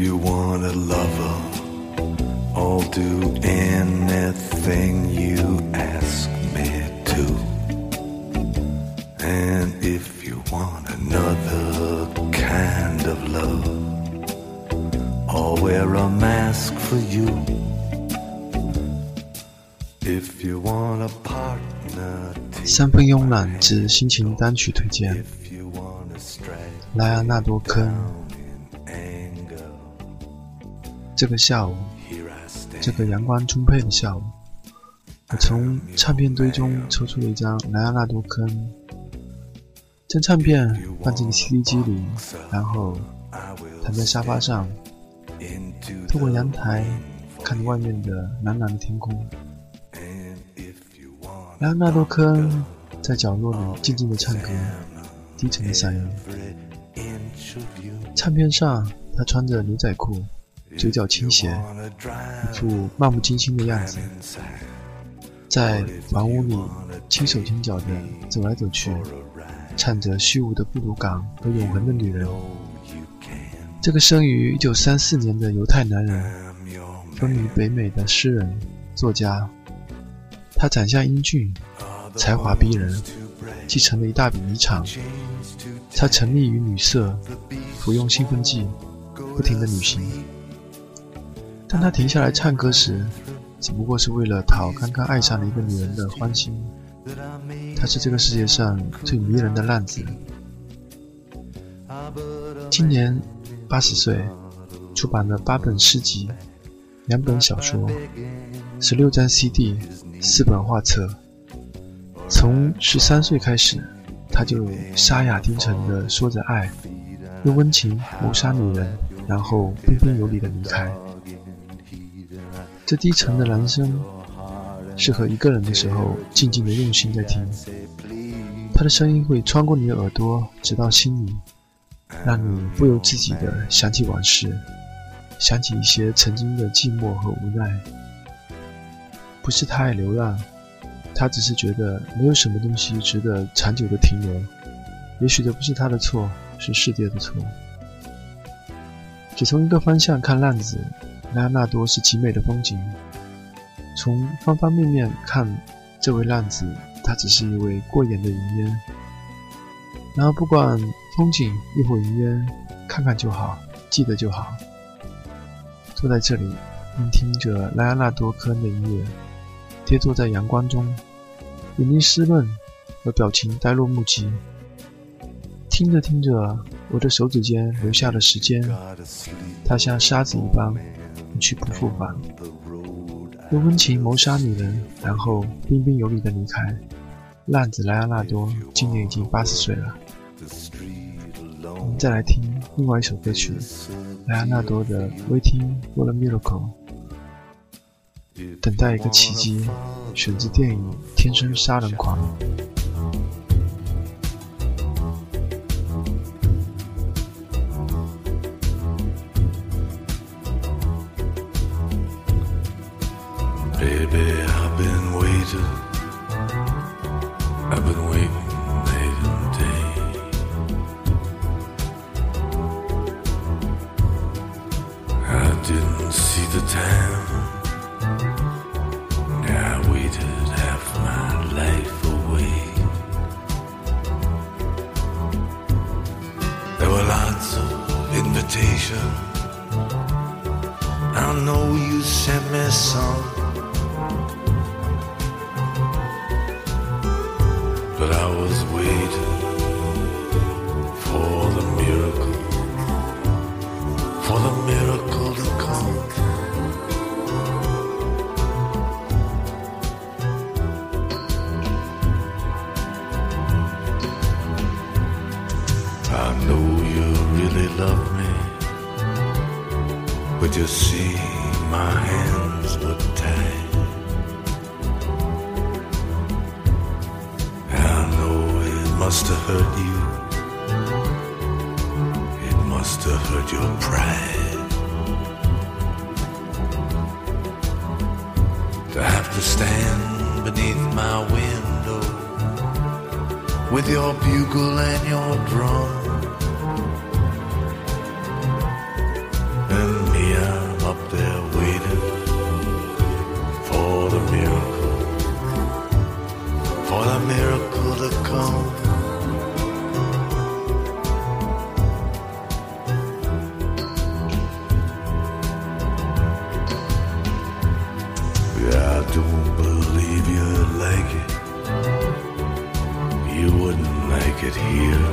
a lover, I'll do anything you ask me to. And if you want another kind of love, I'll wear a mask for you. If you want a partner, 三分慵懒之心情单曲推荐， if you want a strike 莱昂纳多·科恩。 这个下午.这个阳光充沛的下午，我从唱片堆中抽出了一张莱昂纳多·科恩，将唱片放进了 CD 机里，然后躺在沙发上，透过阳台看着外面的蓝蓝的天空。莱昂纳多·科恩在角落里静静地唱歌，低沉的嗓音。唱片上，他穿着牛仔裤，嘴角倾斜，一副漫不经心的样子，在房屋里轻手轻脚地走来走去，唱着虚无的布鲁港和永恒的女人。这个生于1934年的犹太男人，风靡北美的诗人、作家。他长相英俊，才华逼人，继承了一大笔遗产。他沉溺于女色，服用兴奋剂，不停地旅行。当他停下来唱歌时，只不过是为了讨刚刚爱上了一个女人的欢心。他是这个世界上最迷人的浪子。今年八十岁，出版了八本诗集，两本小说，十六张 CD，四本画册。从十三岁开始，他就沙哑低沉地说着爱，用温情谋杀女人，然后彬彬有礼地离开。这低沉的男声，适合一个人的时候静静的用心在听。他的声音会穿过你的耳朵，直到心里，让你不由自己的想起往事，想起一些曾经的寂寞和无奈。不是他爱流浪，他只是觉得没有什么东西值得长久的停留。也许这不是他的错，是世界的错。只从一个方向看浪子，莱昂纳多是极美的风景。从方方面面看，这位浪子，他只是一位过眼的云烟。然后不管风景亦或云烟，看看就好，记得就好。坐在这里，聆听着莱昂纳多·科恩的音乐，跌坐在阳光中，眼睛湿润，和表情呆若木鸡。听着听着，我的手指间留下了时间，它像沙子一般，一去不复返。用温情谋杀女人，然后彬彬有礼地离开。浪子莱昂纳多今年已经八十岁了。我们再来听另外一首歌曲，莱昂纳多的《Waiting for a Miracle》，等待一个奇迹，选自电影《天生杀人狂》。Baby, I've been waiting. I've been waiting night and day. I didn't see the time. I waited half my life away. There were lots of invitations. I know you sent me some. Must have hurt you. It must have hurt your pride. To have to stand beneath my window with your bugle and your drum. don't believe you'd like it. You wouldn't like it here.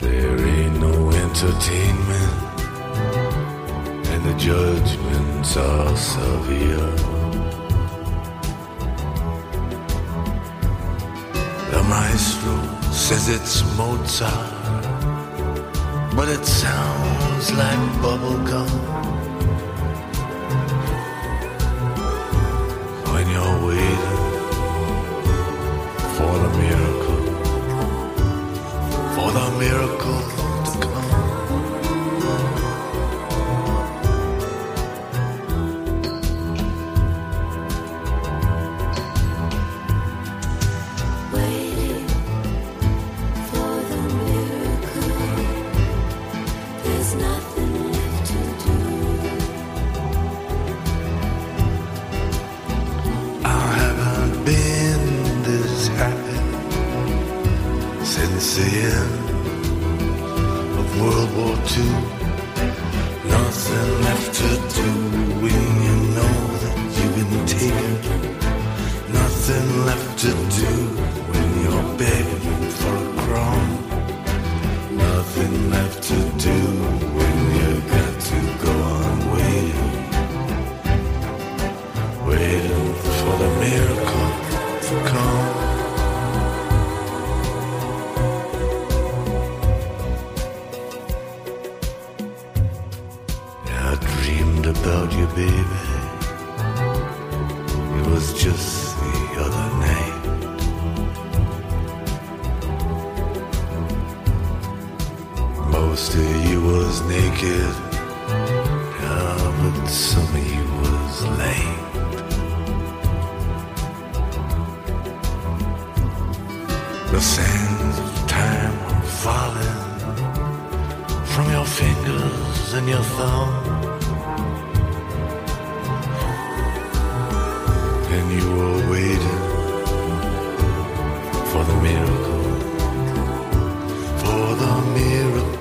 There ain't no entertainment, and the judgments are severe. The maestro says it's Mozart, but it sounds like bubblegum. When you're waiting for the miracle, for the miracle since the end of World War II. Nothing left to do when you know that you've been taken. Nothing left to do when you're begging just the other night. Most of you was naked, yeah, but some of you was lame. The sands of time are falling from your fingers and your thumb. And you were waiting for the miracle, for the miracle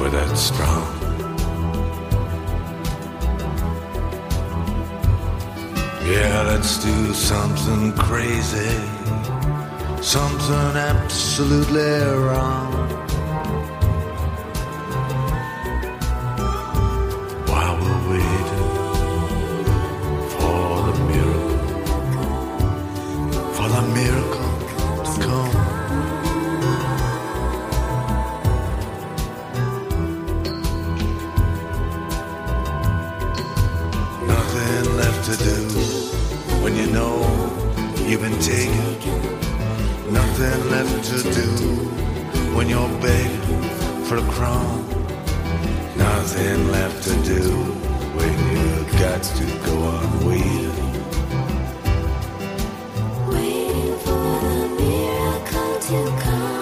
we're that strong. Yeah, let's do something crazy. Something absolutely wrong. Nothing left to do when you're begging for a crumb. Nothing left to do when you've got to go on waiting. Waiting for the miracle to come.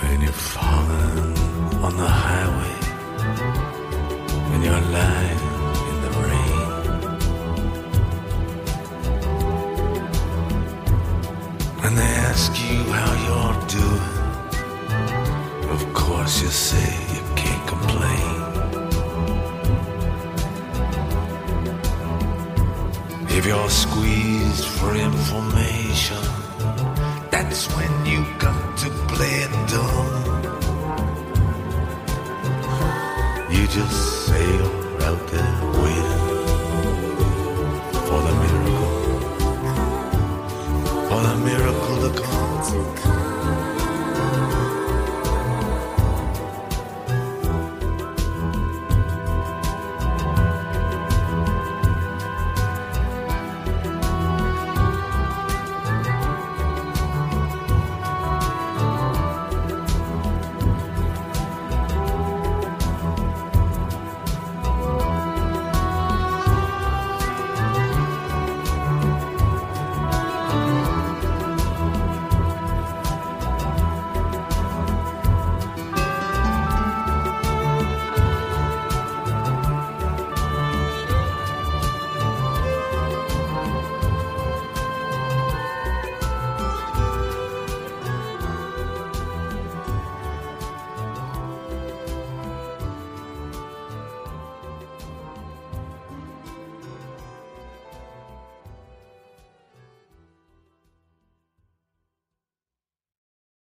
When you're falling on the highway and you're lying If you're squeezed for information, that's when you got to play it dumb. You just sail out there waiting for the miracle, for the miracle to come.